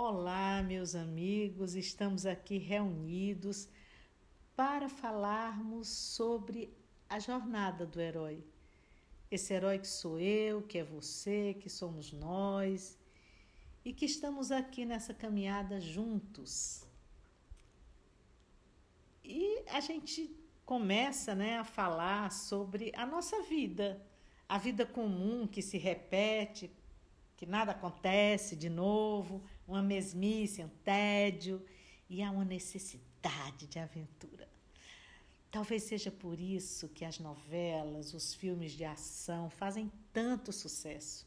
Olá, meus amigos, estamos aqui reunidos para falarmos sobre a jornada do herói. Esse herói que sou eu, que é você, que somos nós e que estamos aqui nessa caminhada juntos. E a gente começa né, a falar sobre a nossa vida, a vida comum que se repete, que nada acontece de novo, uma mesmice, um tédio e há uma necessidade de aventura. Talvez seja por isso que as novelas, os filmes de ação fazem tanto sucesso.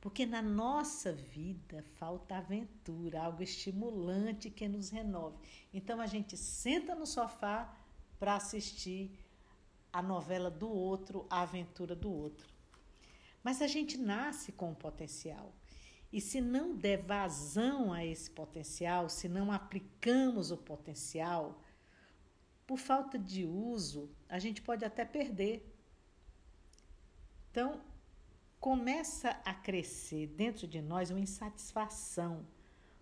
Porque na nossa vida falta aventura, algo estimulante que nos renove. Então a gente senta no sofá para assistir a novela do outro, a aventura do outro. Mas a gente nasce com um potencial. E se não der vazão a esse potencial, se não aplicamos o potencial, por falta de uso, a gente pode até perder. Então, começa a crescer dentro de nós uma insatisfação,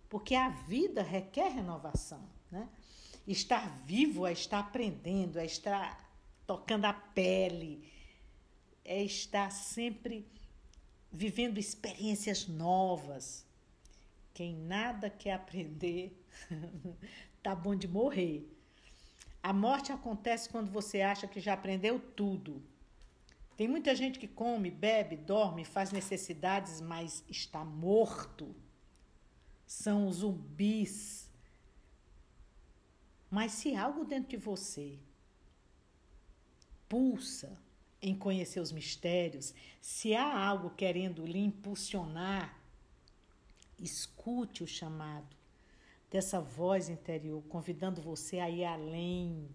porque a vida requer renovação, né? Estar vivo é estar aprendendo, é estar tocando a pele, é estar sempre vivendo experiências novas. Quem nada quer aprender, tá bom de morrer. A morte acontece quando você acha que já aprendeu tudo. Tem muita gente que come, bebe, dorme, faz necessidades, mas está morto. São zumbis. Mas se algo dentro de você pulsa, em conhecer os mistérios, se há algo querendo lhe impulsionar, escute o chamado dessa voz interior, convidando você a ir além.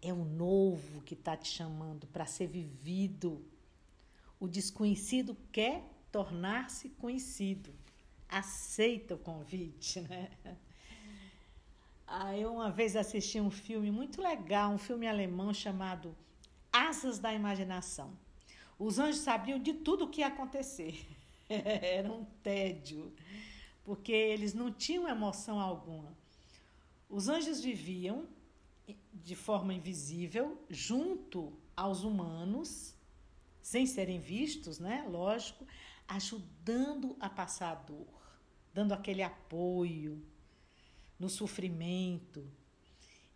É o novo que está te chamando para ser vivido. O desconhecido quer tornar-se conhecido. Aceita o convite, né? Ah, eu uma vez assisti um filme muito legal, um filme alemão chamado asas da imaginação. Os anjos sabiam de tudo o que ia acontecer. Era um tédio, porque eles não tinham emoção alguma. Os anjos viviam de forma invisível junto aos humanos, sem serem vistos, né? Lógico, ajudando a passar a dor, dando aquele apoio no sofrimento.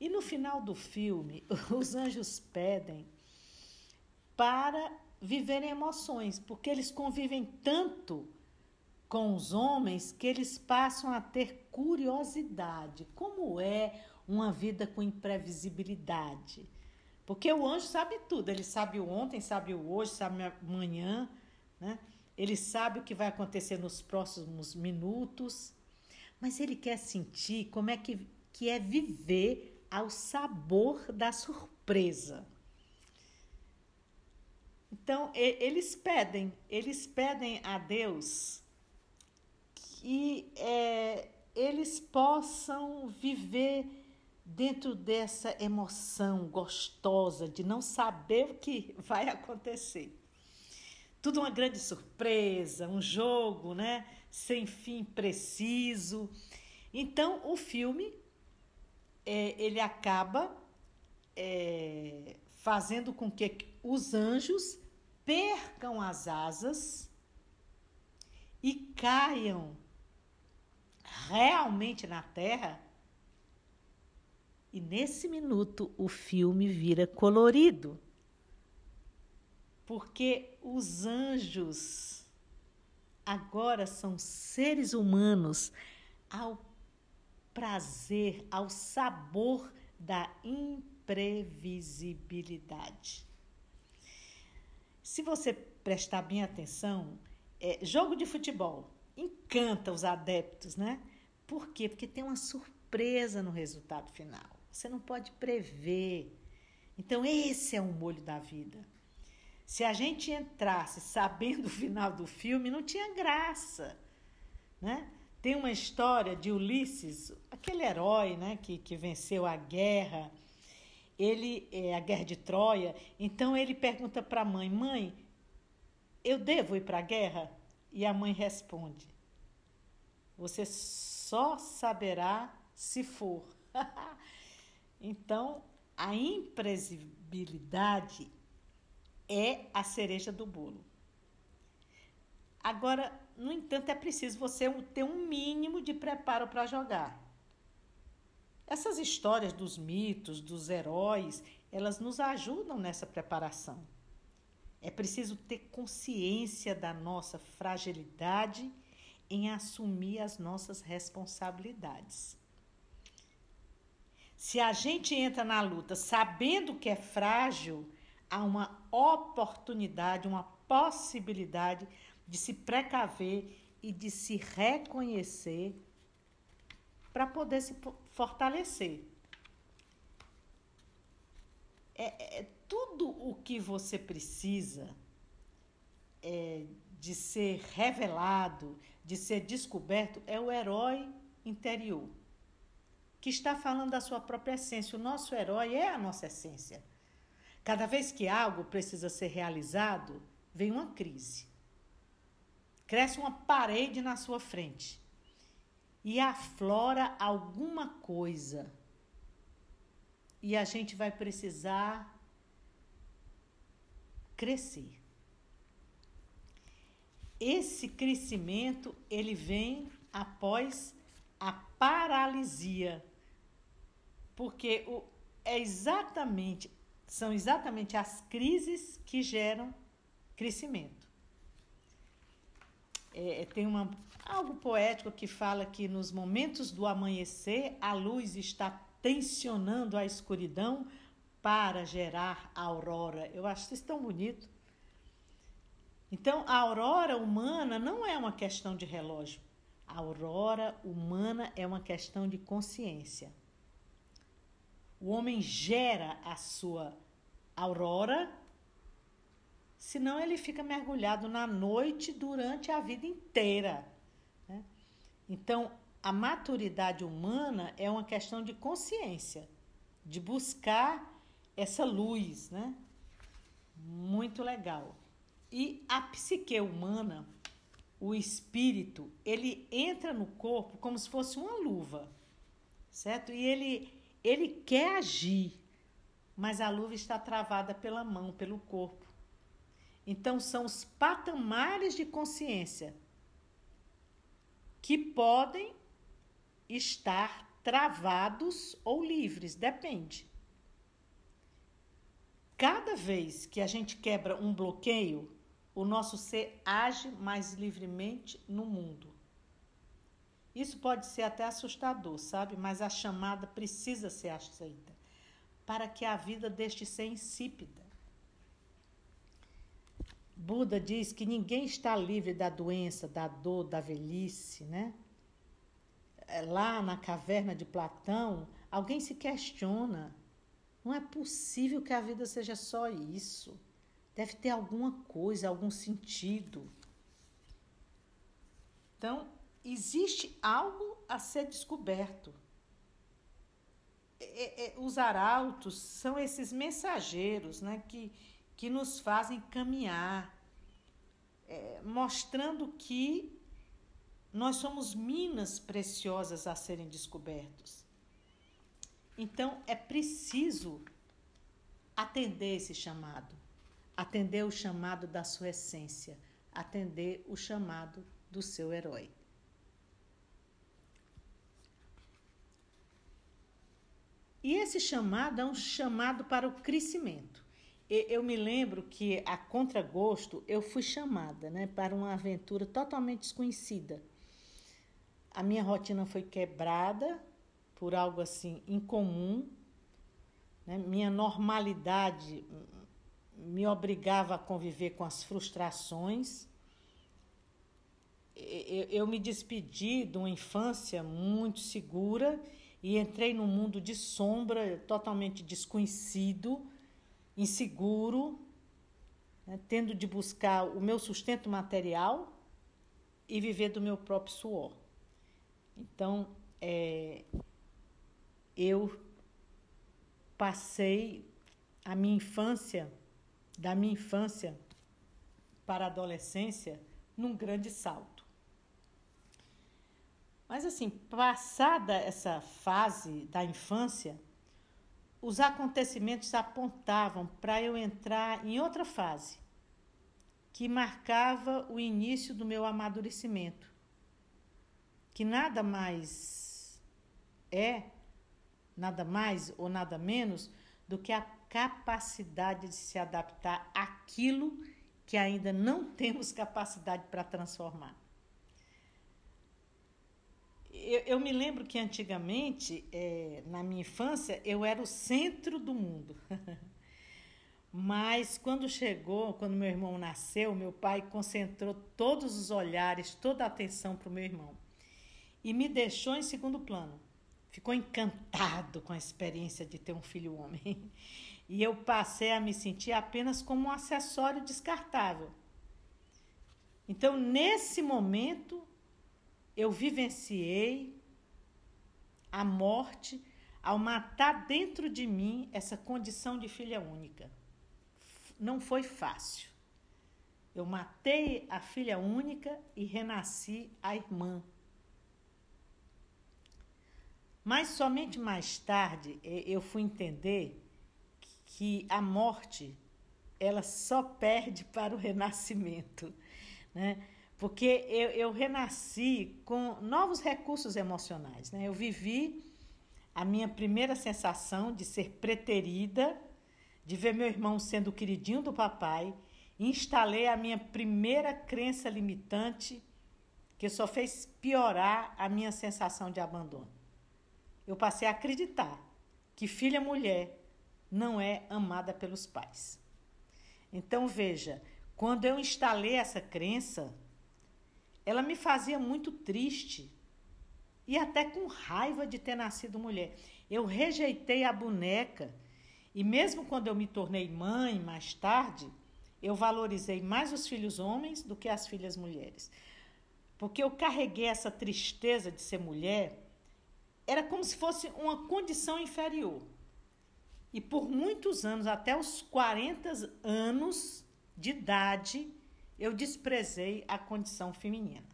E no final do filme, os anjos pedem para viverem emoções, porque eles convivem tanto com os homens que eles passam a ter curiosidade. Como é uma vida com imprevisibilidade? Porque o anjo sabe tudo, ele sabe o ontem, sabe o hoje, sabe amanhã, né? Ele sabe o que vai acontecer nos próximos minutos, mas ele quer sentir como é que, que é viver ao sabor da surpresa. Então, eles pedem, eles pedem a Deus que é, eles possam viver dentro dessa emoção gostosa de não saber o que vai acontecer. Tudo uma grande surpresa, um jogo, né? Sem fim preciso. Então, o filme é, ele acaba é, fazendo com que os anjos percam as asas e caiam realmente na terra. E nesse minuto o filme vira colorido. Porque os anjos agora são seres humanos ao prazer, ao sabor da imprevisibilidade. Se você prestar bem atenção, é, jogo de futebol encanta os adeptos, né? Por quê? Porque tem uma surpresa no resultado final. Você não pode prever. Então, esse é o molho da vida. Se a gente entrasse sabendo o final do filme, não tinha graça, né? Tem uma história de Ulisses, aquele herói, né, que, que venceu a guerra ele é a guerra de Troia, então ele pergunta para a mãe: "Mãe, eu devo ir para a guerra?" E a mãe responde: "Você só saberá se for. então, a imprevisibilidade é a cereja do bolo. Agora, no entanto, é preciso você ter um mínimo de preparo para jogar. Essas histórias dos mitos, dos heróis, elas nos ajudam nessa preparação. É preciso ter consciência da nossa fragilidade em assumir as nossas responsabilidades. Se a gente entra na luta sabendo que é frágil, há uma oportunidade, uma possibilidade de se precaver e de se reconhecer para poder se fortalecer. É, é, tudo o que você precisa é, de ser revelado, de ser descoberto, é o herói interior, que está falando da sua própria essência. O nosso herói é a nossa essência. Cada vez que algo precisa ser realizado, vem uma crise. Cresce uma parede na sua frente e aflora alguma coisa. E a gente vai precisar crescer. Esse crescimento, ele vem após a paralisia. Porque o, é exatamente são exatamente as crises que geram crescimento. É, é, tem uma, algo poético que fala que nos momentos do amanhecer a luz está tensionando a escuridão para gerar a aurora. Eu acho isso tão bonito. Então, a aurora humana não é uma questão de relógio. A aurora humana é uma questão de consciência. O homem gera a sua aurora, senão ele fica mergulhado na noite durante a vida inteira. Né? Então, a maturidade humana é uma questão de consciência, de buscar essa luz, né? Muito legal. E a psique humana, o espírito, ele entra no corpo como se fosse uma luva, certo? E ele ele quer agir, mas a luva está travada pela mão, pelo corpo. Então, são os patamares de consciência que podem estar travados ou livres, depende. Cada vez que a gente quebra um bloqueio, o nosso ser age mais livremente no mundo. Isso pode ser até assustador, sabe? Mas a chamada precisa ser aceita para que a vida deixe ser insípida. Buda diz que ninguém está livre da doença, da dor, da velhice, né? É, lá na caverna de Platão, alguém se questiona: não é possível que a vida seja só isso. Deve ter alguma coisa, algum sentido. Então, existe algo a ser descoberto. Os arautos são esses mensageiros né, que, que nos fazem caminhar, é, mostrando que nós somos minas preciosas a serem descobertos. Então, é preciso atender esse chamado, atender o chamado da sua essência, atender o chamado do seu herói. E esse chamado é um chamado para o crescimento. Eu me lembro que, a contragosto, eu fui chamada né, para uma aventura totalmente desconhecida. A minha rotina foi quebrada por algo assim incomum. Né? Minha normalidade me obrigava a conviver com as frustrações. Eu me despedi de uma infância muito segura e entrei num mundo de sombra, totalmente desconhecido, inseguro, né, tendo de buscar o meu sustento material e viver do meu próprio suor. Então, é, eu passei a minha infância, da minha infância para a adolescência, num grande salto. Mas assim, passada essa fase da infância, os acontecimentos apontavam para eu entrar em outra fase, que marcava o início do meu amadurecimento, que nada mais é, nada mais ou nada menos do que a capacidade de se adaptar àquilo que ainda não temos capacidade para transformar. Eu, eu, me lembro que antigamente, é, na minha infância, eu era o centro do mundo. Mas quando chegou, quando meu irmão nasceu, meu pai concentrou todos os olhares, toda a atenção para o meu irmão. E me deixou em segundo plano. Ficou encantado com a experiência de ter um filho homem. E eu passei a me sentir apenas como um acessório descartável. Então, nesse momento, eu vivenciei a morte ao matar dentro de mim essa condição de filha única. Não foi fácil. Eu matei a filha única e renasci a irmã. Mas somente mais tarde eu fui entender que a morte ela só perde para o renascimento, né? Porque eu, eu renasci com novos recursos emocionais, né? Eu vivi a minha primeira sensação de ser preterida, de ver meu irmão sendo o queridinho do papai, instalei a minha primeira crença limitante que só fez piorar a minha sensação de abandono. Eu passei a acreditar que filha mulher não é amada pelos pais. Então veja, quando eu instalei essa crença, ela me fazia muito triste e até com raiva de ter nascido mulher. Eu rejeitei a boneca e mesmo quando eu me tornei mãe mais tarde, eu valorizei mais os filhos homens do que as filhas mulheres. Porque eu carreguei essa tristeza de ser mulher, era como se fosse uma condição inferior. E por muitos anos, até os 40 anos de idade, eu desprezei a condição feminina.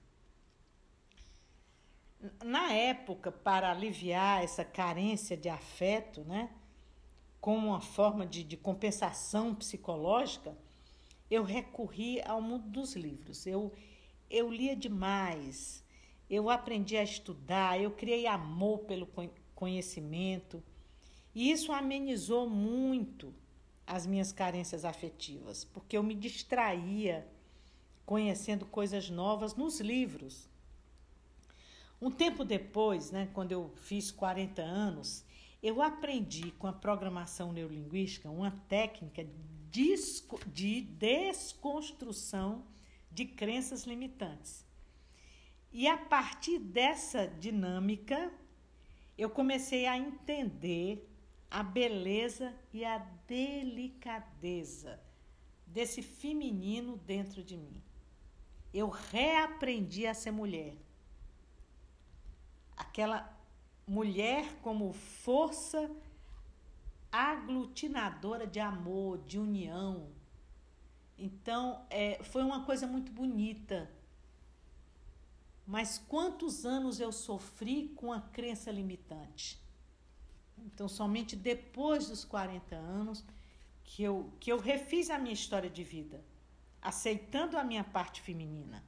Na época, para aliviar essa carência de afeto, né, como uma forma de, de compensação psicológica, eu recorri ao mundo dos livros. Eu, eu lia demais, eu aprendi a estudar, eu criei amor pelo conhecimento. E isso amenizou muito as minhas carências afetivas, porque eu me distraía conhecendo coisas novas nos livros. Um tempo depois, né, quando eu fiz 40 anos, eu aprendi com a programação neurolinguística uma técnica de desconstrução de crenças limitantes. E a partir dessa dinâmica, eu comecei a entender a beleza e a delicadeza desse feminino dentro de mim. Eu reaprendi a ser mulher. Aquela mulher como força aglutinadora de amor, de união. Então, é, foi uma coisa muito bonita. Mas quantos anos eu sofri com a crença limitante? Então, somente depois dos 40 anos que eu, que eu refiz a minha história de vida, aceitando a minha parte feminina.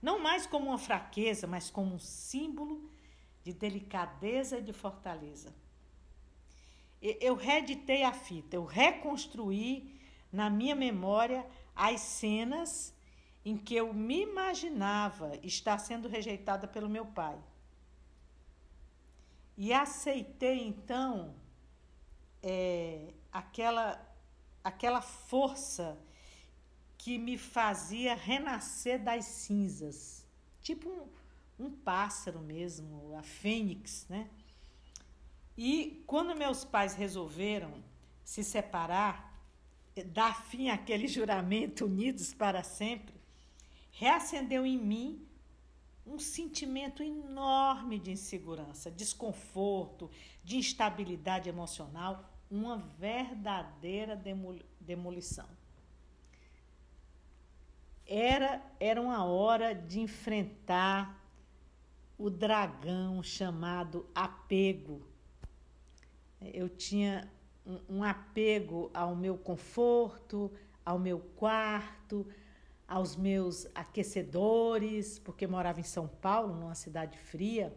Não mais como uma fraqueza, mas como um símbolo de delicadeza e de fortaleza. Eu reeditei a fita, eu reconstruí na minha memória as cenas em que eu me imaginava estar sendo rejeitada pelo meu pai. E aceitei então é, aquela, aquela força que me fazia renascer das cinzas, tipo um, um pássaro mesmo, a fênix, né? E quando meus pais resolveram se separar, dar fim àquele juramento unidos para sempre, reacendeu em mim um sentimento enorme de insegurança, desconforto, de instabilidade emocional, uma verdadeira demolição. Era, era uma hora de enfrentar o, dragão chamado apego. Eu tinha um, um apego ao meu conforto, ao meu quarto, aos meus aquecedores, porque morava em São Paulo, numa cidade fria.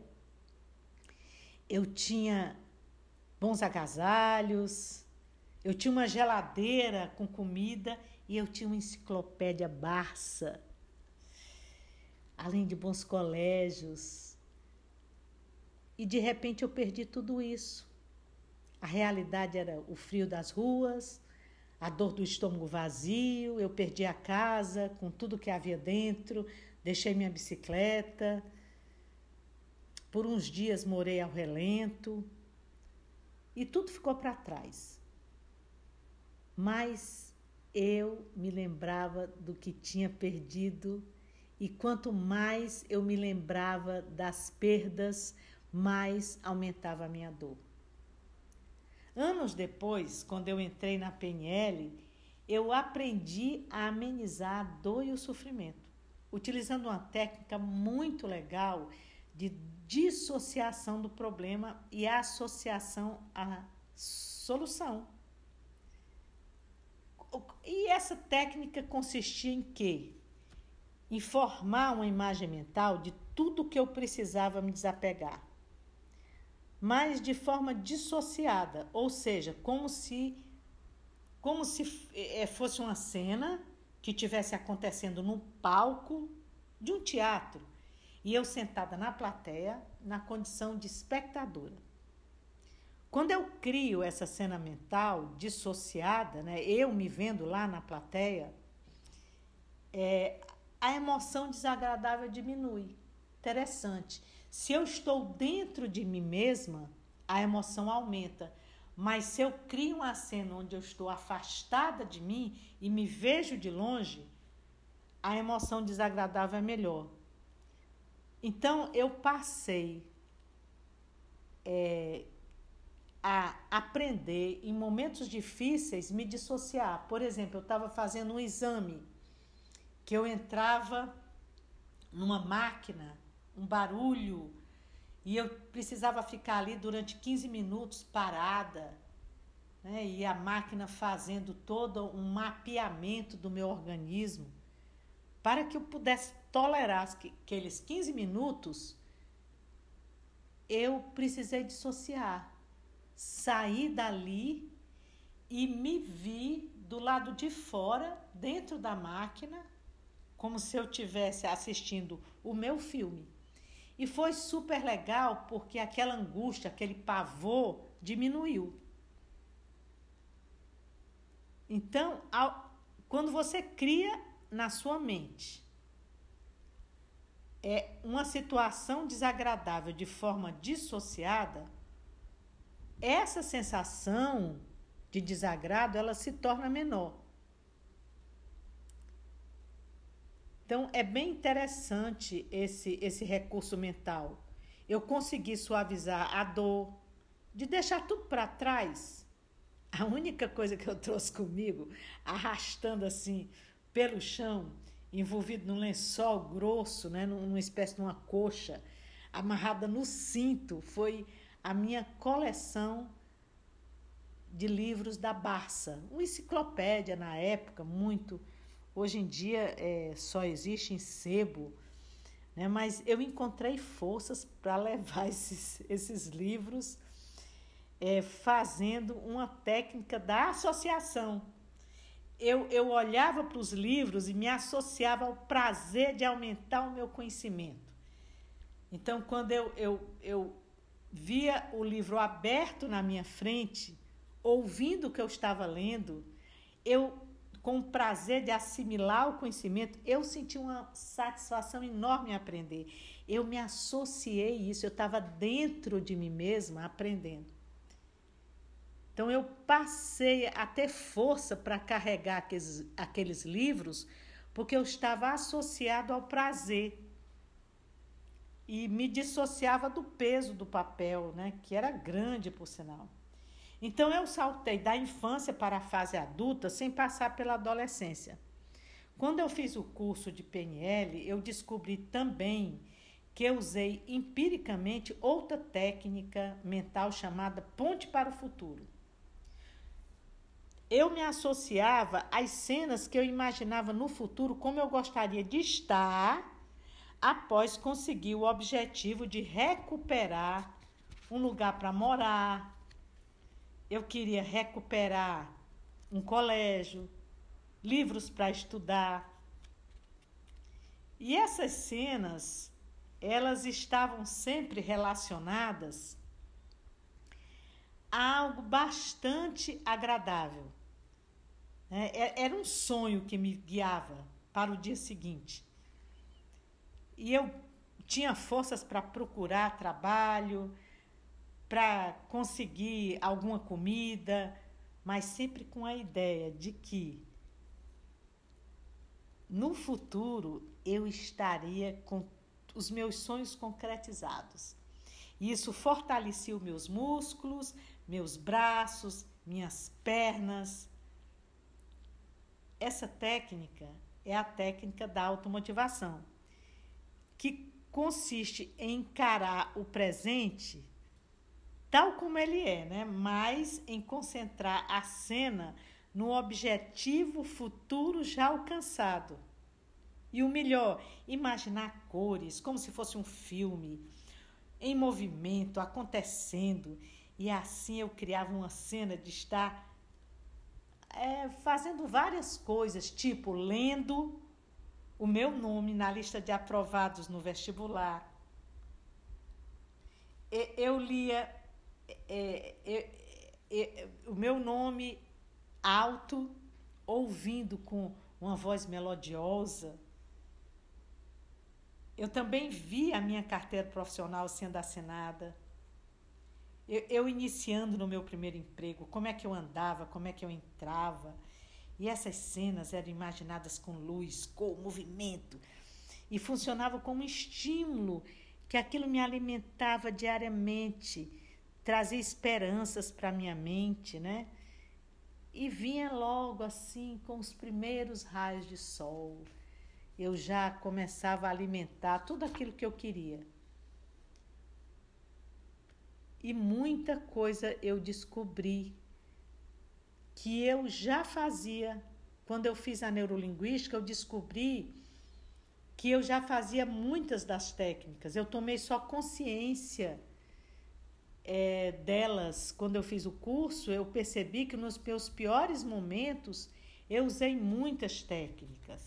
Eu tinha bons agasalhos, eu tinha uma geladeira com comida e eu tinha uma enciclopédia Barça. Além de bons colégios. E de repente eu perdi tudo isso. A realidade era o frio das ruas, a dor do estômago vazio, eu perdi a casa com tudo que havia dentro, deixei minha bicicleta. Por uns dias morei ao relento e tudo ficou para trás. Mas eu me lembrava do que tinha perdido e quanto mais eu me lembrava das perdas, mais aumentava a minha dor. Anos depois, quando eu entrei na PNL, eu aprendi a amenizar a dor e o sofrimento, utilizando uma técnica muito legal de dissociação do problema e associação à solução. E essa técnica consistia em quê? Em formar uma imagem mental de tudo que eu precisava me desapegar mas de forma dissociada, ou seja, como se como se é, fosse uma cena que tivesse acontecendo no palco de um teatro e eu sentada na plateia na condição de espectadora. Quando eu crio essa cena mental dissociada, né, eu me vendo lá na plateia, é, a emoção desagradável diminui. Interessante. Se eu estou dentro de mim mesma, a emoção aumenta. Mas se eu crio uma cena onde eu estou afastada de mim e me vejo de longe, a emoção desagradável é melhor. Então eu passei é, a aprender em momentos difíceis me dissociar. Por exemplo, eu estava fazendo um exame que eu entrava numa máquina um barulho, e eu precisava ficar ali durante 15 minutos parada, né? e a máquina fazendo todo um mapeamento do meu organismo, para que eu pudesse tolerar aqueles 15 minutos, eu precisei dissociar, sair dali e me vi do lado de fora, dentro da máquina, como se eu estivesse assistindo o meu filme. E foi super legal porque aquela angústia, aquele pavor diminuiu. Então, ao, quando você cria na sua mente é uma situação desagradável de forma dissociada, essa sensação de desagrado ela se torna menor. Então, é bem interessante esse, esse recurso mental. Eu consegui suavizar a dor, de deixar tudo para trás. A única coisa que eu trouxe comigo, arrastando assim pelo chão, envolvido num lençol grosso, né, numa espécie de uma coxa, amarrada no cinto, foi a minha coleção de livros da Barça, uma enciclopédia na época muito Hoje em dia é, só existe em sebo, né? mas eu encontrei forças para levar esses, esses livros é, fazendo uma técnica da associação. Eu, eu olhava para os livros e me associava ao prazer de aumentar o meu conhecimento. Então, quando eu, eu, eu via o livro aberto na minha frente, ouvindo o que eu estava lendo, eu com o prazer de assimilar o conhecimento, eu senti uma satisfação enorme em aprender. Eu me associei isso, eu estava dentro de mim mesma aprendendo. Então eu passei a ter força para carregar aqueles, aqueles livros, porque eu estava associado ao prazer e me dissociava do peso do papel, né, que era grande por sinal. Então eu saltei da infância para a fase adulta sem passar pela adolescência. Quando eu fiz o curso de PNL, eu descobri também que eu usei empiricamente outra técnica mental chamada ponte para o futuro. Eu me associava às cenas que eu imaginava no futuro como eu gostaria de estar após conseguir o objetivo de recuperar um lugar para morar. Eu queria recuperar um colégio, livros para estudar. E essas cenas, elas estavam sempre relacionadas a algo bastante agradável. Né? É, era um sonho que me guiava para o dia seguinte. E eu tinha forças para procurar trabalho, para conseguir alguma comida, mas sempre com a ideia de que no futuro eu estaria com os meus sonhos concretizados. E isso fortalecia os meus músculos, meus braços, minhas pernas. Essa técnica é a técnica da automotivação, que consiste em encarar o presente tal como ele é, né? mas em concentrar a cena no objetivo futuro já alcançado. E o melhor, imaginar cores, como se fosse um filme, em movimento, acontecendo. E assim eu criava uma cena de estar é, fazendo várias coisas, tipo lendo o meu nome na lista de aprovados no vestibular. Eu lia é, é, é, o meu nome alto, ouvindo com uma voz melodiosa. Eu também vi a minha carteira profissional sendo assinada. Eu, eu, iniciando no meu primeiro emprego, como é que eu andava, como é que eu entrava. E essas cenas eram imaginadas com luz, com movimento. E funcionava como estímulo, que aquilo me alimentava diariamente trazia esperanças para minha mente, né? E vinha logo assim com os primeiros raios de sol. Eu já começava a alimentar tudo aquilo que eu queria. E muita coisa eu descobri que eu já fazia. Quando eu fiz a neurolinguística, eu descobri que eu já fazia muitas das técnicas. Eu tomei só consciência é, delas, quando eu fiz o curso, eu percebi que nos meus piores momentos eu usei muitas técnicas.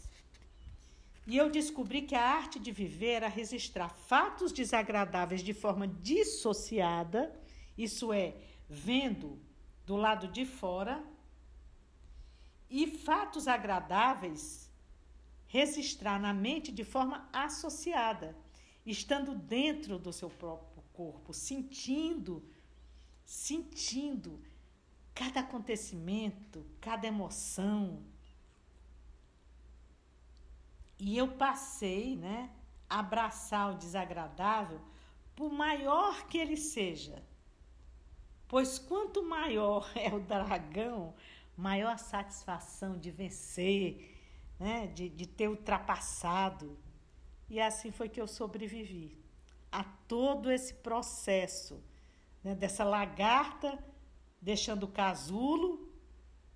E eu descobri que a arte de viver era registrar fatos desagradáveis de forma dissociada, isso é, vendo do lado de fora, e fatos agradáveis registrar na mente de forma associada, estando dentro do seu próprio corpo, sentindo, sentindo cada acontecimento, cada emoção. E eu passei, né, a abraçar o desagradável, por maior que ele seja. Pois quanto maior é o dragão, maior satisfação de vencer, né, de, de ter ultrapassado. E assim foi que eu sobrevivi a todo esse processo né, dessa lagarta deixando o casulo,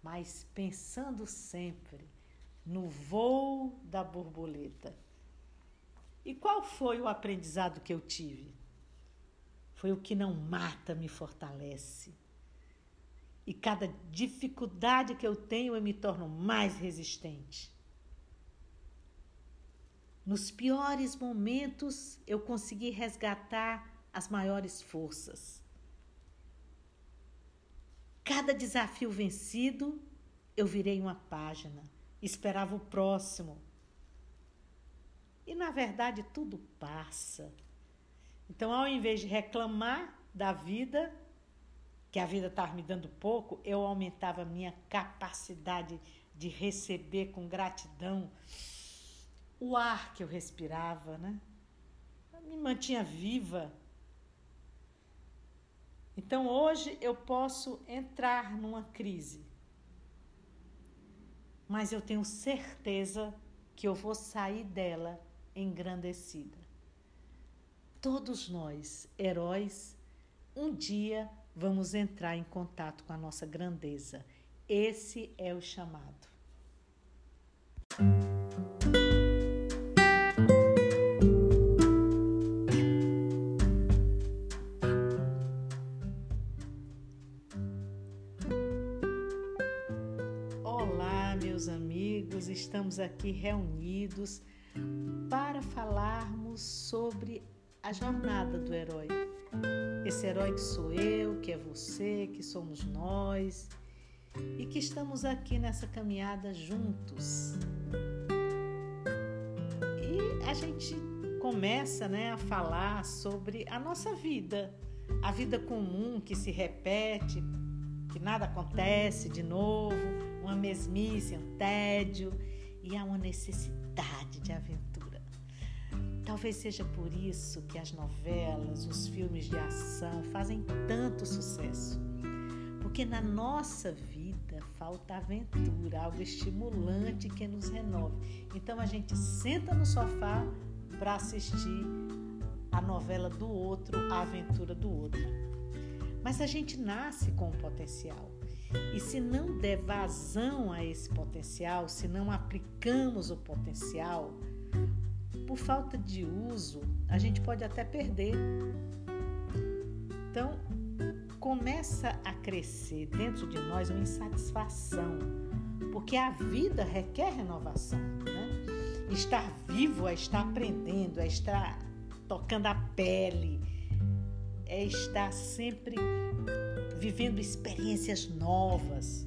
mas pensando sempre no voo da borboleta. E qual foi o aprendizado que eu tive? Foi o que não mata me fortalece. E cada dificuldade que eu tenho eu me torno mais resistente. Nos piores momentos, eu consegui resgatar as maiores forças. Cada desafio vencido, eu virei uma página, esperava o próximo. E na verdade tudo passa. Então, ao invés de reclamar da vida, que a vida estava me dando pouco, eu aumentava a minha capacidade de receber com gratidão o ar que eu respirava, né? Me mantinha viva. Então hoje eu posso entrar numa crise, mas eu tenho certeza que eu vou sair dela engrandecida. todos nós, heróis, um dia vamos entrar em contato com a nossa grandeza. Esse é o chamado. Olá, meus amigos, estamos aqui reunidos para falarmos sobre a jornada do herói. Esse herói que sou eu, que é você, que somos nós e que estamos aqui nessa caminhada juntos. E a gente começa né, a falar sobre a nossa vida, a vida comum que se repete, que nada acontece de novo, uma mesmice, um tédio e há uma necessidade de aventura Talvez seja por isso que as novelas, os filmes de ação fazem tanto sucesso. Porque na nossa vida falta aventura, algo estimulante que nos renove. Então a gente senta no sofá para assistir a novela do outro, a aventura do outro. Mas a gente nasce com um potencial. E se não der vazão a esse potencial, se não aplicamos o potencial, por falta de uso, a gente pode até perder. Então, começa a crescer dentro de nós uma insatisfação, porque a vida requer renovação. Né? Estar vivo é estar aprendendo, é estar tocando a pele, é estar sempre vivendo experiências novas.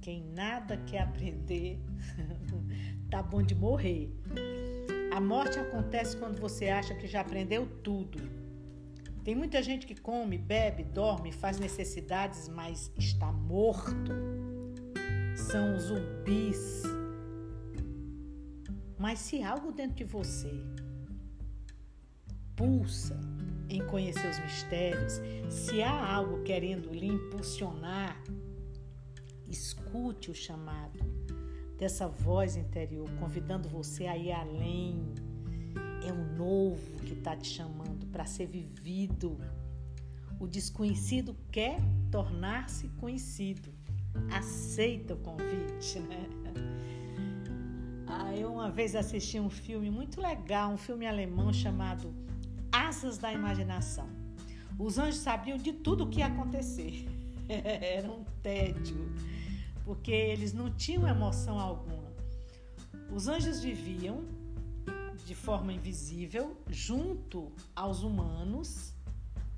Quem nada quer aprender, tá bom de morrer. A morte acontece quando você acha que já aprendeu tudo. Tem muita gente que come, bebe, dorme, faz necessidades, mas está morto. São zumbis. Mas se algo dentro de você pulsa em conhecer os mistérios, se há algo querendo lhe impulsionar, escute o chamado dessa voz interior, convidando você a ir além. É o novo que está te chamando para ser vivido. O desconhecido quer tornar-se conhecido. Aceita o convite, né? Ah, eu uma vez assisti um filme muito legal, um filme alemão chamado Asas da Imaginação. Os anjos sabiam de tudo o que ia acontecer. Era um tédio porque eles não tinham emoção alguma. Os anjos viviam de forma invisível junto aos humanos,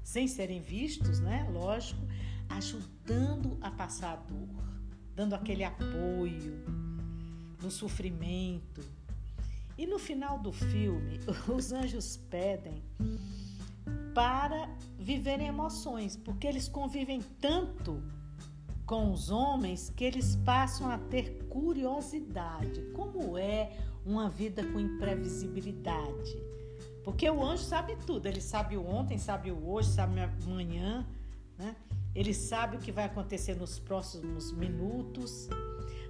sem serem vistos, né? Lógico, ajudando a passar a dor, dando aquele apoio no sofrimento. E no final do filme, os anjos pedem para viverem emoções, porque eles convivem tanto com os homens que eles passam a ter curiosidade. Como é uma vida com imprevisibilidade? Porque o anjo sabe tudo, ele sabe o ontem, sabe o hoje, sabe amanhã, né? Ele sabe o que vai acontecer nos próximos minutos,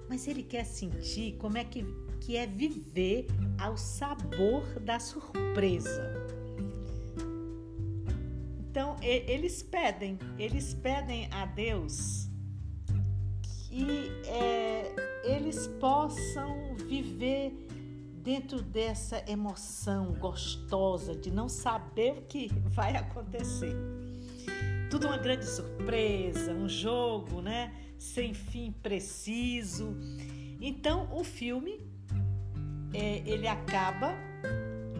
mas ele quer sentir como é que, que é viver ao sabor da surpresa. Então, eles pedem, eles pedem a Deus e é, eles possam viver dentro dessa emoção gostosa de não saber o que vai acontecer. Tudo uma grande surpresa, um jogo, né? Sem fim preciso. Então o filme é, ele acaba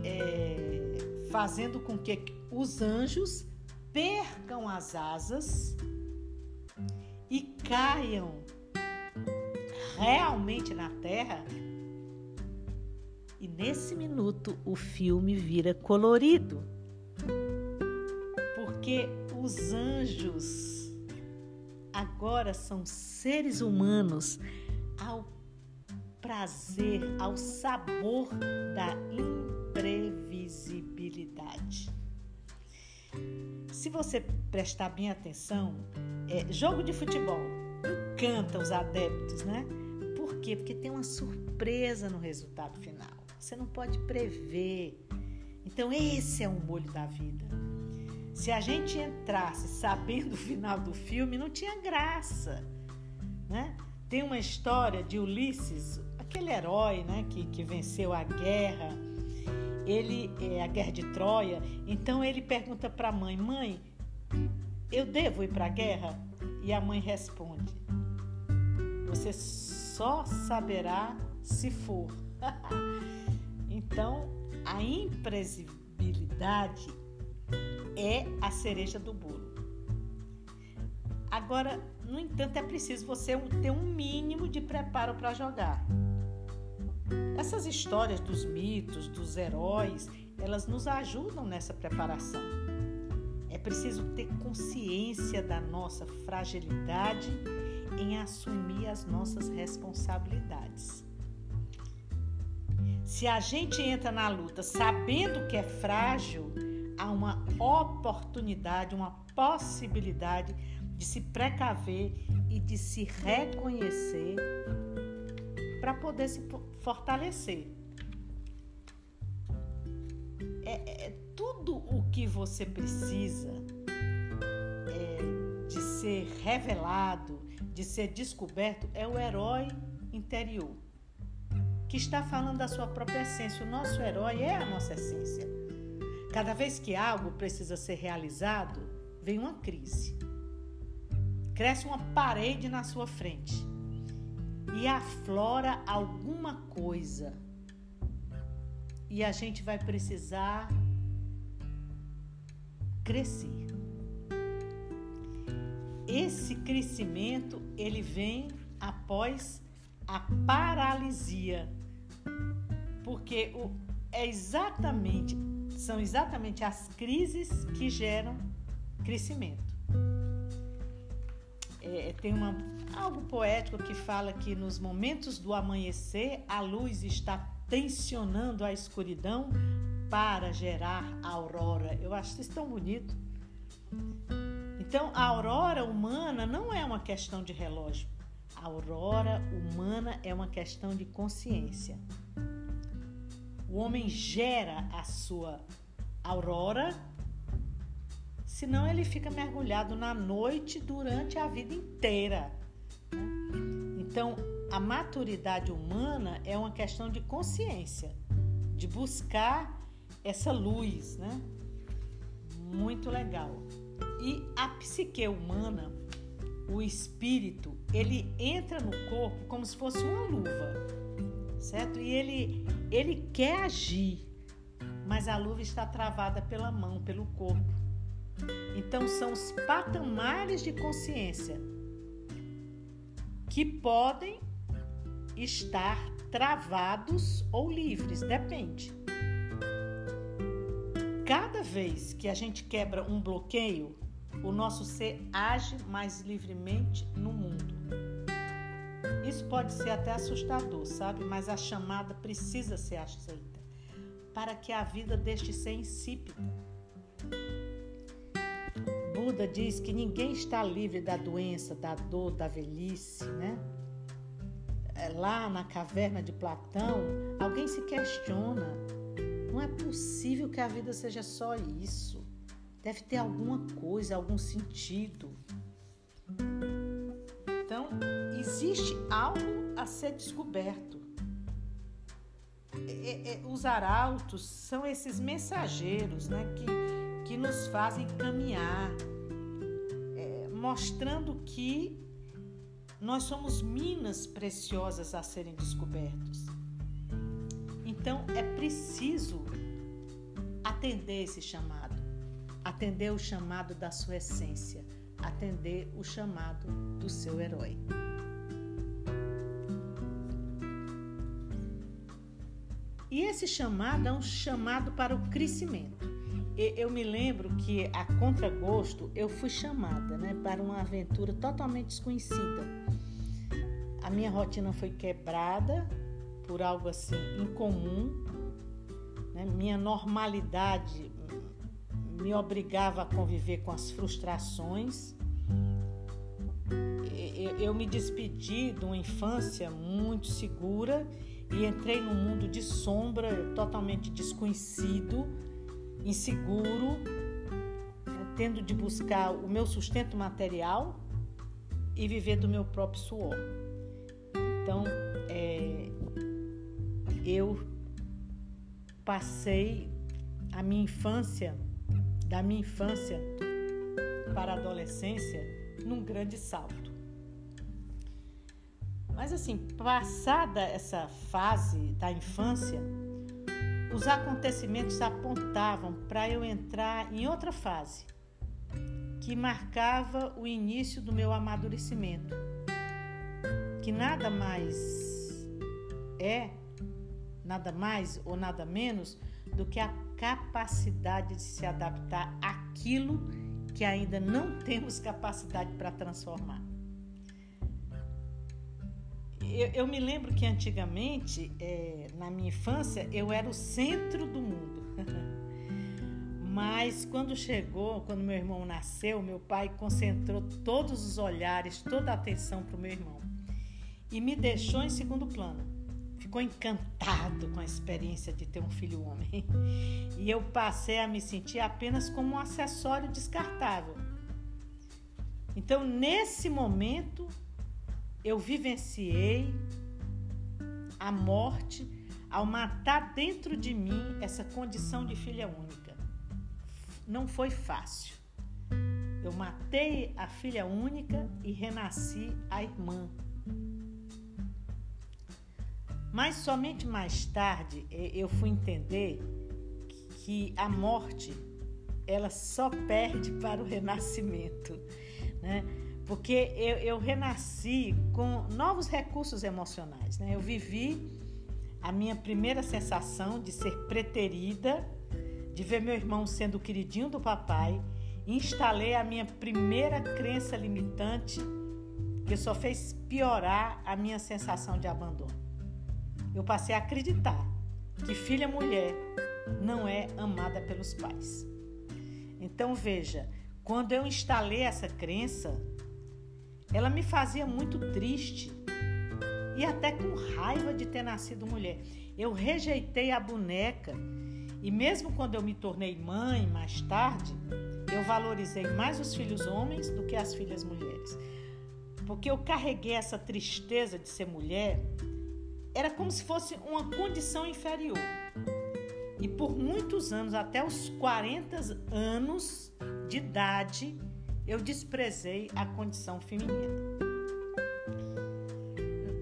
é, fazendo com que os anjos percam as asas e caiam realmente na Terra. E nesse minuto o filme vira colorido. Porque os anjos agora são seres humanos ao prazer, ao sabor da imprevisibilidade. Se você prestar bem atenção, é, jogo de futebol encanta os adeptos, né? Quê? Porque tem uma surpresa no resultado final. Você não pode prever. Então, esse é o molho da vida. Se a gente entrasse sabendo o final do filme, não tinha graça. Né? Tem uma história de Ulisses, aquele herói né, que, que venceu a guerra, ele é a guerra de Troia. Então ele pergunta para a mãe: Mãe, eu devo ir para a guerra? E a mãe responde: Você só saberá se for. então, a imprevisibilidade é a cereja do bolo. Agora, no entanto, é preciso você ter um mínimo de preparo para jogar. Essas histórias dos mitos, dos heróis, elas nos ajudam nessa preparação. É preciso ter consciência da nossa fragilidade em assumir as nossas responsabilidades. Se a gente entra na luta sabendo que é frágil, há uma oportunidade, uma possibilidade de se precaver e de se reconhecer para poder se fortalecer. É, é, tudo o que você precisa é, de ser revelado, de ser descoberto, é o herói interior, que está falando da sua própria essência. O nosso herói é a nossa essência. Cada vez que algo precisa ser realizado, vem uma crise. Cresce uma parede na sua frente e aflora alguma coisa. E a gente vai precisar crescer. Esse crescimento ele vem após a paralisia, porque o, é exatamente são exatamente as crises que geram crescimento. É, tem uma, algo poético que fala que nos momentos do amanhecer a luz está tensionando a escuridão para gerar a aurora. Eu acho isso tão bonito. Então, a aurora humana não é uma questão de relógio. A aurora humana é uma questão de consciência. O homem gera a sua aurora, senão ele fica mergulhado na noite durante a vida inteira. Então, a maturidade humana é uma questão de consciência, de buscar essa luz, né? Muito legal. E a psique humana, o espírito, ele entra no corpo como se fosse uma luva certo? E ele, ele quer agir, mas a luva está travada pela mão, pelo corpo. Então são os patamares de consciência que podem estar travados ou livres, depende. Cada vez que a gente quebra um bloqueio, o nosso ser age mais livremente no mundo. Isso pode ser até assustador, sabe? Mas a chamada precisa ser aceita para que a vida deixe de ser insípida. Buda diz que ninguém está livre da doença, da dor, da velhice, né? É, lá na caverna de Platão, alguém se questiona: não é possível que a vida seja só isso. Deve ter alguma coisa, algum sentido. Então, existe algo a ser descoberto. É, é, os arautos são esses mensageiros né, que, que nos fazem caminhar, é, mostrando que nós somos minas preciosas a serem descobertos. Então é preciso atender esse chamado, atender o chamado da sua essência atender o chamado do seu herói. E esse chamado é um chamado para o crescimento. Eu me lembro que a contragosto eu fui chamada né, para uma aventura totalmente desconhecida. A minha rotina foi quebrada por algo assim incomum. Né? Minha normalidade me obrigava a conviver com as frustrações. Eu me despedi de uma infância muito segura e entrei num mundo de sombra totalmente desconhecido inseguro, tendo de buscar o meu sustento material e viver do meu próprio suor. Então, é, eu passei a minha infância, da minha infância para a adolescência, num grande salto. Mas assim, passada essa fase da infância, os acontecimentos apontavam para eu entrar em outra fase, que marcava o início do meu amadurecimento, que nada mais é, nada mais ou nada menos do que a capacidade de se adaptar àquilo que ainda não temos capacidade para transformar. Eu, eu, me lembro que antigamente, é, na minha infância, eu era o centro do mundo. Mas quando chegou, quando meu irmão nasceu, meu pai concentrou todos os olhares, toda a atenção para o meu irmão e me deixou em segundo plano. Ficou encantado com a experiência de ter um filho homem. E eu passei a me sentir apenas como um acessório descartável. Então, nesse momento, eu vivenciei a morte ao matar dentro de mim essa condição de filha única. Não foi fácil. Eu matei a filha única e renasci a irmã. Mas somente mais tarde eu fui entender que a morte ela só perde para o renascimento, né? porque eu, eu renasci com novos recursos emocionais. Né? Eu vivi a minha primeira sensação de ser preterida, de ver meu irmão sendo o queridinho do papai, instalei a minha primeira crença limitante que só fez piorar a minha sensação de abandono. Eu passei a acreditar que filha mulher não é amada pelos pais. Então veja, quando eu instalei essa crença, ela me fazia muito triste e até com raiva de ter nascido mulher. Eu rejeitei a boneca e, mesmo quando eu me tornei mãe mais tarde, eu valorizei mais os filhos homens do que as filhas mulheres. Porque eu carreguei essa tristeza de ser mulher, era como se fosse uma condição inferior. E por muitos anos, até os 40 anos de idade, eu desprezei a condição feminina.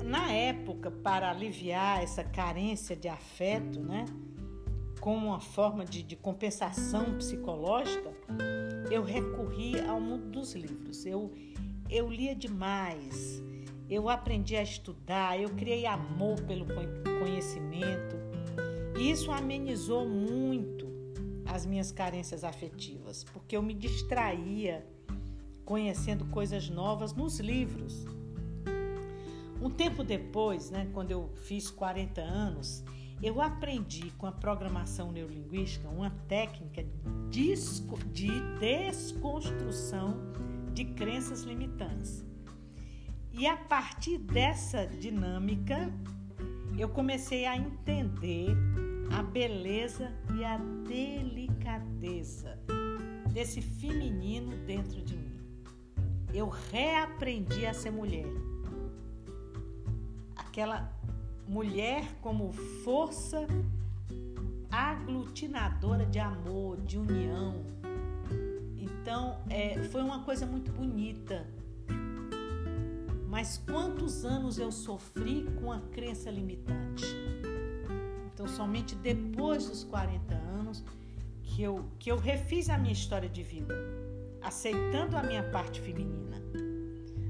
Na época, para aliviar essa carência de afeto, né, como uma forma de, de compensação psicológica, eu recorri ao mundo dos livros. Eu, eu lia demais, eu aprendi a estudar, eu criei amor pelo conhecimento. E isso amenizou muito as minhas carências afetivas, porque eu me distraía conhecendo coisas novas nos livros. Um tempo depois, né, quando eu fiz 40 anos, eu aprendi com a programação neurolinguística uma técnica de desconstrução de crenças limitantes. E a partir dessa dinâmica, eu comecei a entender a beleza e a delicadeza desse feminino dentro de mim eu reaprendi a ser mulher. Aquela mulher como força aglutinadora de amor, de união. Então, é, foi uma coisa muito bonita. Mas quantos anos eu sofri com a crença limitante? Então, somente depois dos 40 anos que eu, que eu refiz a minha história de vida aceitando a minha parte feminina.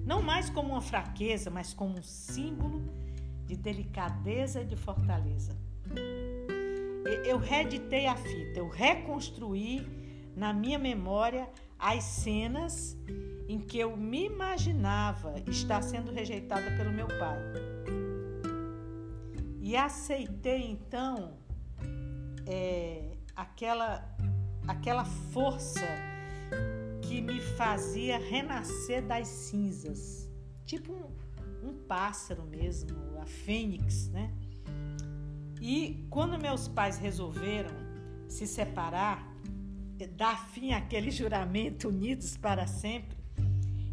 Não mais como uma fraqueza, mas como um símbolo de delicadeza e de fortaleza. Eu reeditei a fita, eu reconstruí na minha memória as cenas em que eu me imaginava estar sendo rejeitada pelo meu pai. E aceitei então é, aquela, aquela força que me fazia renascer das cinzas, tipo um, um pássaro mesmo, a fênix, né? E quando meus pais resolveram se separar, dar fim àquele juramento unidos para sempre,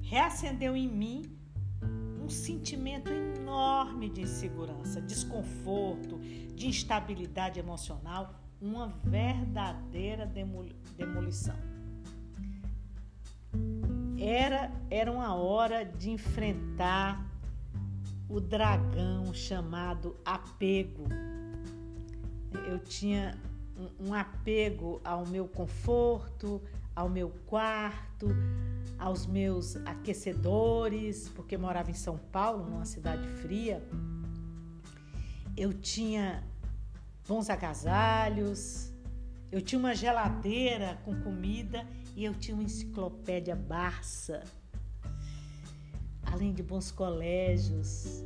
reacendeu em mim um sentimento enorme de insegurança, desconforto, de instabilidade emocional, uma verdadeira demolição. Era, era uma hora de enfrentar o dragão chamado apego. Eu tinha um, um apego ao meu conforto, ao meu quarto, aos meus aquecedores, porque morava em São Paulo, numa cidade fria. Eu tinha bons agasalhos, eu tinha uma geladeira com comida e eu tinha uma enciclopédia Barça, além de bons colégios.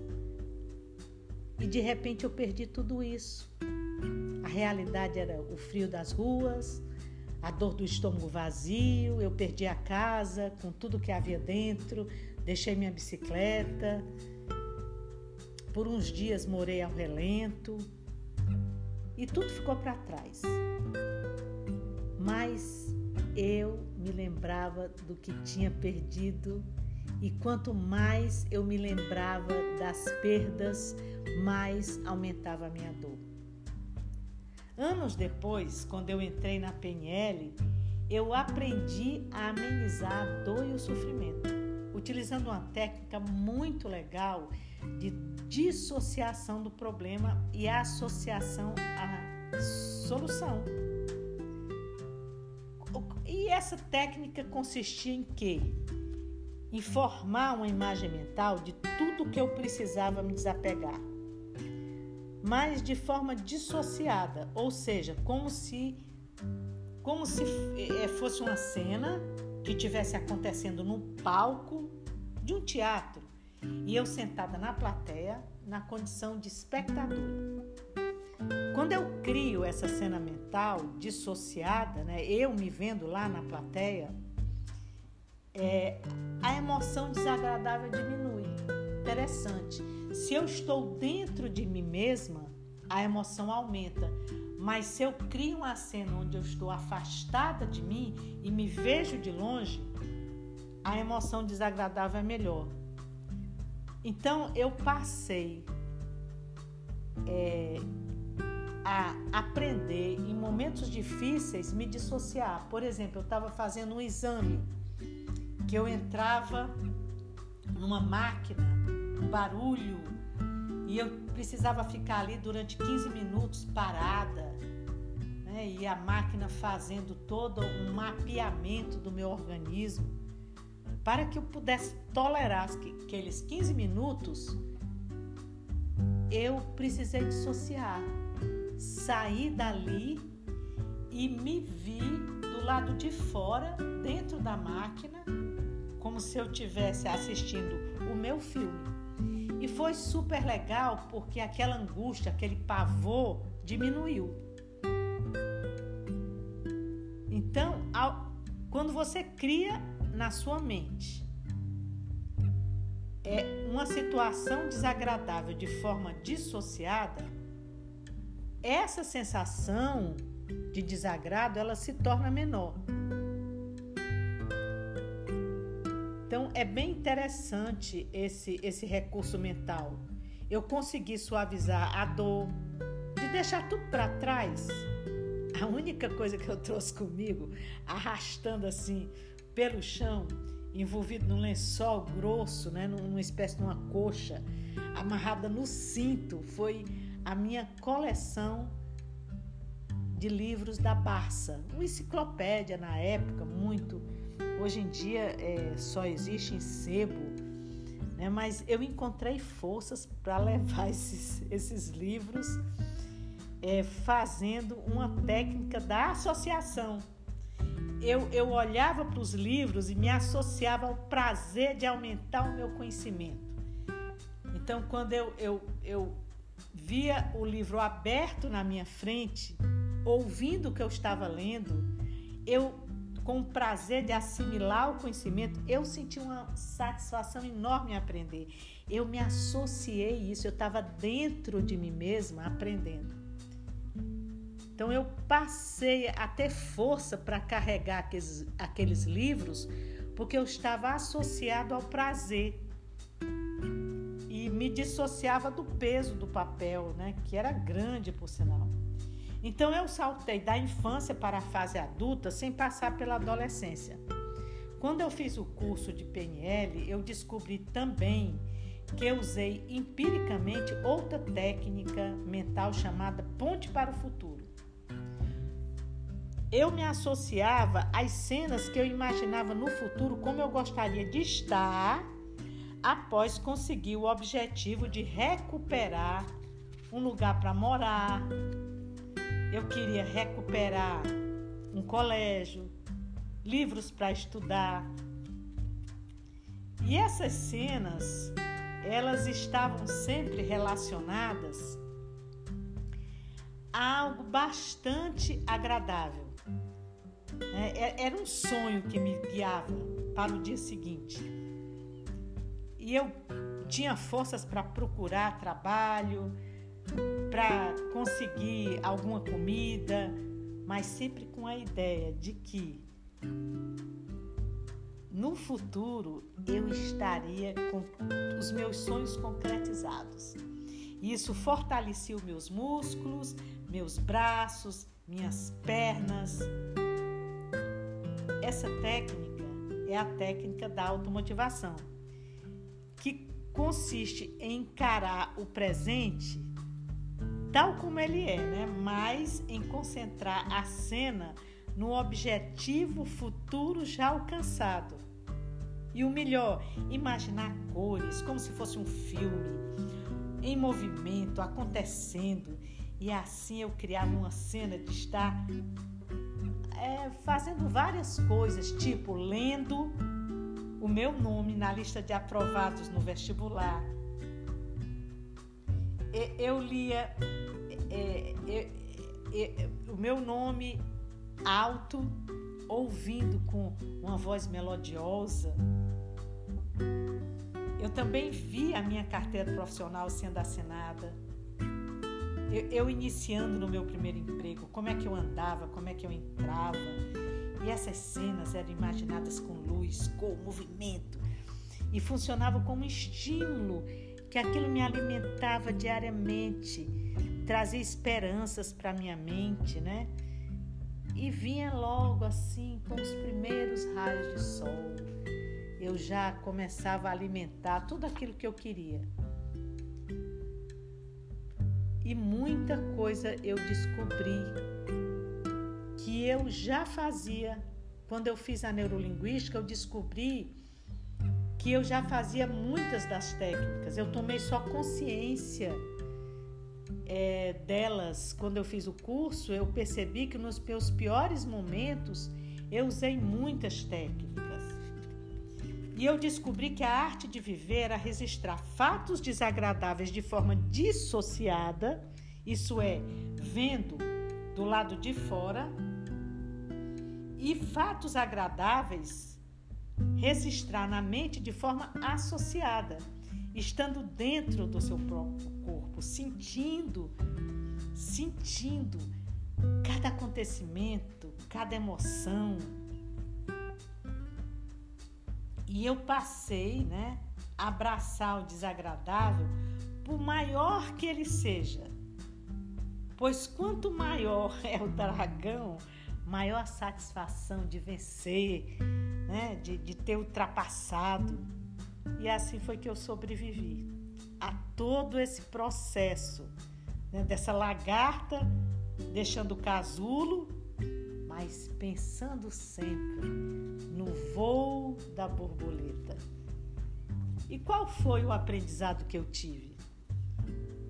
E de repente eu perdi tudo isso. A realidade era o frio das ruas, a dor do estômago vazio, eu perdi a casa com tudo que havia dentro, deixei minha bicicleta. Por uns dias morei ao relento e tudo ficou para trás. Mas eu me lembrava do que tinha perdido e quanto mais eu me lembrava das perdas, mais aumentava a minha dor. Anos depois, quando eu entrei na PNL, eu aprendi a amenizar a dor e o sofrimento, utilizando uma técnica muito legal de dissociação do problema e associação à solução. E essa técnica consistia em quê? Em formar uma imagem mental de tudo que eu precisava me desapegar, mas de forma dissociada, ou seja, como se como se é, fosse uma cena que tivesse acontecendo num palco de um teatro e eu sentada na plateia na condição de espectadora. Quando eu crio essa cena mental dissociada, né, eu me vendo lá na plateia, é, a emoção desagradável diminui. Interessante. Se eu estou dentro de mim mesma, a emoção aumenta. Mas se eu crio uma cena onde eu estou afastada de mim e me vejo de longe, a emoção desagradável é melhor. Então eu passei é, a aprender em momentos difíceis me dissociar. Por exemplo, eu estava fazendo um exame que eu entrava numa máquina, barulho, e eu precisava ficar ali durante 15 minutos parada, né? e a máquina fazendo todo um mapeamento do meu organismo, para que eu pudesse tolerar aqueles 15 minutos, eu precisei dissociar saí dali e me vi do lado de fora, dentro da máquina, como se eu tivesse assistindo o meu filme. E foi super legal porque aquela angústia, aquele pavor diminuiu. Então, ao, quando você cria na sua mente é uma situação desagradável de forma dissociada, essa sensação de desagrado ela se torna menor. Então é bem interessante esse esse recurso mental. Eu consegui suavizar a dor, de deixar tudo para trás. A única coisa que eu trouxe comigo, arrastando assim pelo chão, envolvido num lençol grosso, né, numa espécie de uma coxa, amarrada no cinto, foi a minha coleção de livros da Barça, uma enciclopédia na época, muito. Hoje em dia é, só existe em sebo, né? mas eu encontrei forças para levar esses, esses livros é, fazendo uma técnica da associação. Eu, eu olhava para os livros e me associava ao prazer de aumentar o meu conhecimento. Então, quando eu, eu, eu via o livro aberto na minha frente, ouvindo o que eu estava lendo, eu com o prazer de assimilar o conhecimento, eu senti uma satisfação enorme em aprender. Eu me associei a isso, eu estava dentro de mim mesma aprendendo. Então eu passei a ter força para carregar aqueles, aqueles livros, porque eu estava associado ao prazer e me dissociava do peso do papel, né, que era grande por sinal. Então eu saltei da infância para a fase adulta sem passar pela adolescência. Quando eu fiz o curso de PNL, eu descobri também que eu usei empiricamente outra técnica mental chamada ponte para o futuro. Eu me associava às cenas que eu imaginava no futuro como eu gostaria de estar após conseguir o objetivo de recuperar um lugar para morar. Eu queria recuperar um colégio, livros para estudar. E essas cenas, elas estavam sempre relacionadas a algo bastante agradável. É, é, era um sonho que me guiava para o dia seguinte. E eu tinha forças para procurar trabalho, para conseguir alguma comida, mas sempre com a ideia de que no futuro eu estaria com os meus sonhos concretizados. Isso fortalecia os meus músculos, meus braços, minhas pernas. Essa técnica é a técnica da automotivação, que consiste em encarar o presente tal como ele é, né? mas em concentrar a cena no objetivo futuro já alcançado. E o melhor, imaginar cores como se fosse um filme, em movimento, acontecendo. E assim eu criava uma cena de estar é, fazendo várias coisas, tipo lendo o meu nome na lista de aprovados no vestibular. Eu lia é, é, o meu nome alto, ouvindo com uma voz melodiosa. Eu também vi a minha carteira profissional sendo assinada. Eu, eu, iniciando no meu primeiro emprego, como é que eu andava, como é que eu entrava. E essas cenas eram imaginadas com luz, com movimento. E funcionava como estímulo, que aquilo me alimentava diariamente, trazia esperanças para minha mente, né? e vinha logo assim com os primeiros raios de sol. Eu já começava a alimentar tudo aquilo que eu queria. E muita coisa eu descobri que eu já fazia. Quando eu fiz a neurolinguística, eu descobri que eu já fazia muitas das técnicas. Eu tomei só consciência é, delas, quando eu fiz o curso, eu percebi que nos meus piores momentos eu usei muitas técnicas. E eu descobri que a arte de viver era registrar fatos desagradáveis de forma dissociada, isso é, vendo do lado de fora, e fatos agradáveis registrar na mente de forma associada estando dentro do seu próprio corpo, sentindo, sentindo cada acontecimento, cada emoção. E eu passei, né, a abraçar o desagradável, por maior que ele seja. Pois quanto maior é o dragão, maior satisfação de vencer, né, de, de ter ultrapassado e assim foi que eu sobrevivi a todo esse processo né, dessa lagarta deixando o casulo, mas pensando sempre no voo da borboleta. E qual foi o aprendizado que eu tive?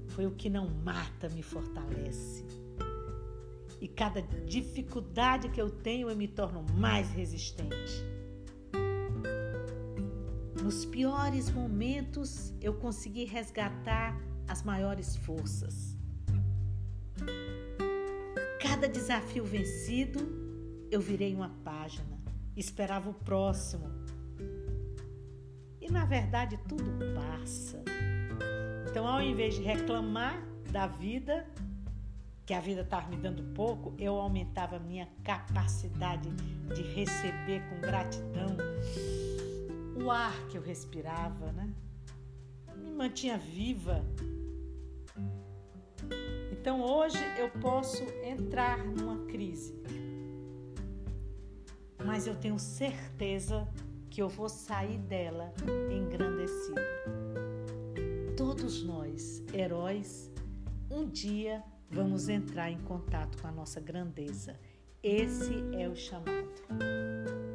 Foi o que não mata me fortalece. E cada dificuldade que eu tenho eu me torno mais resistente. Nos piores momentos, eu consegui resgatar as maiores forças. Cada desafio vencido, eu virei uma página, esperava o próximo. E na verdade, tudo passa. Então, ao invés de reclamar da vida, que a vida estava me dando pouco, eu aumentava minha capacidade de receber com gratidão o ar que eu respirava, né? Me mantinha viva. Então hoje eu posso entrar numa crise, mas eu tenho certeza que eu vou sair dela engrandecido. Todos nós, heróis, um dia vamos entrar em contato com a nossa grandeza. Esse é o chamado.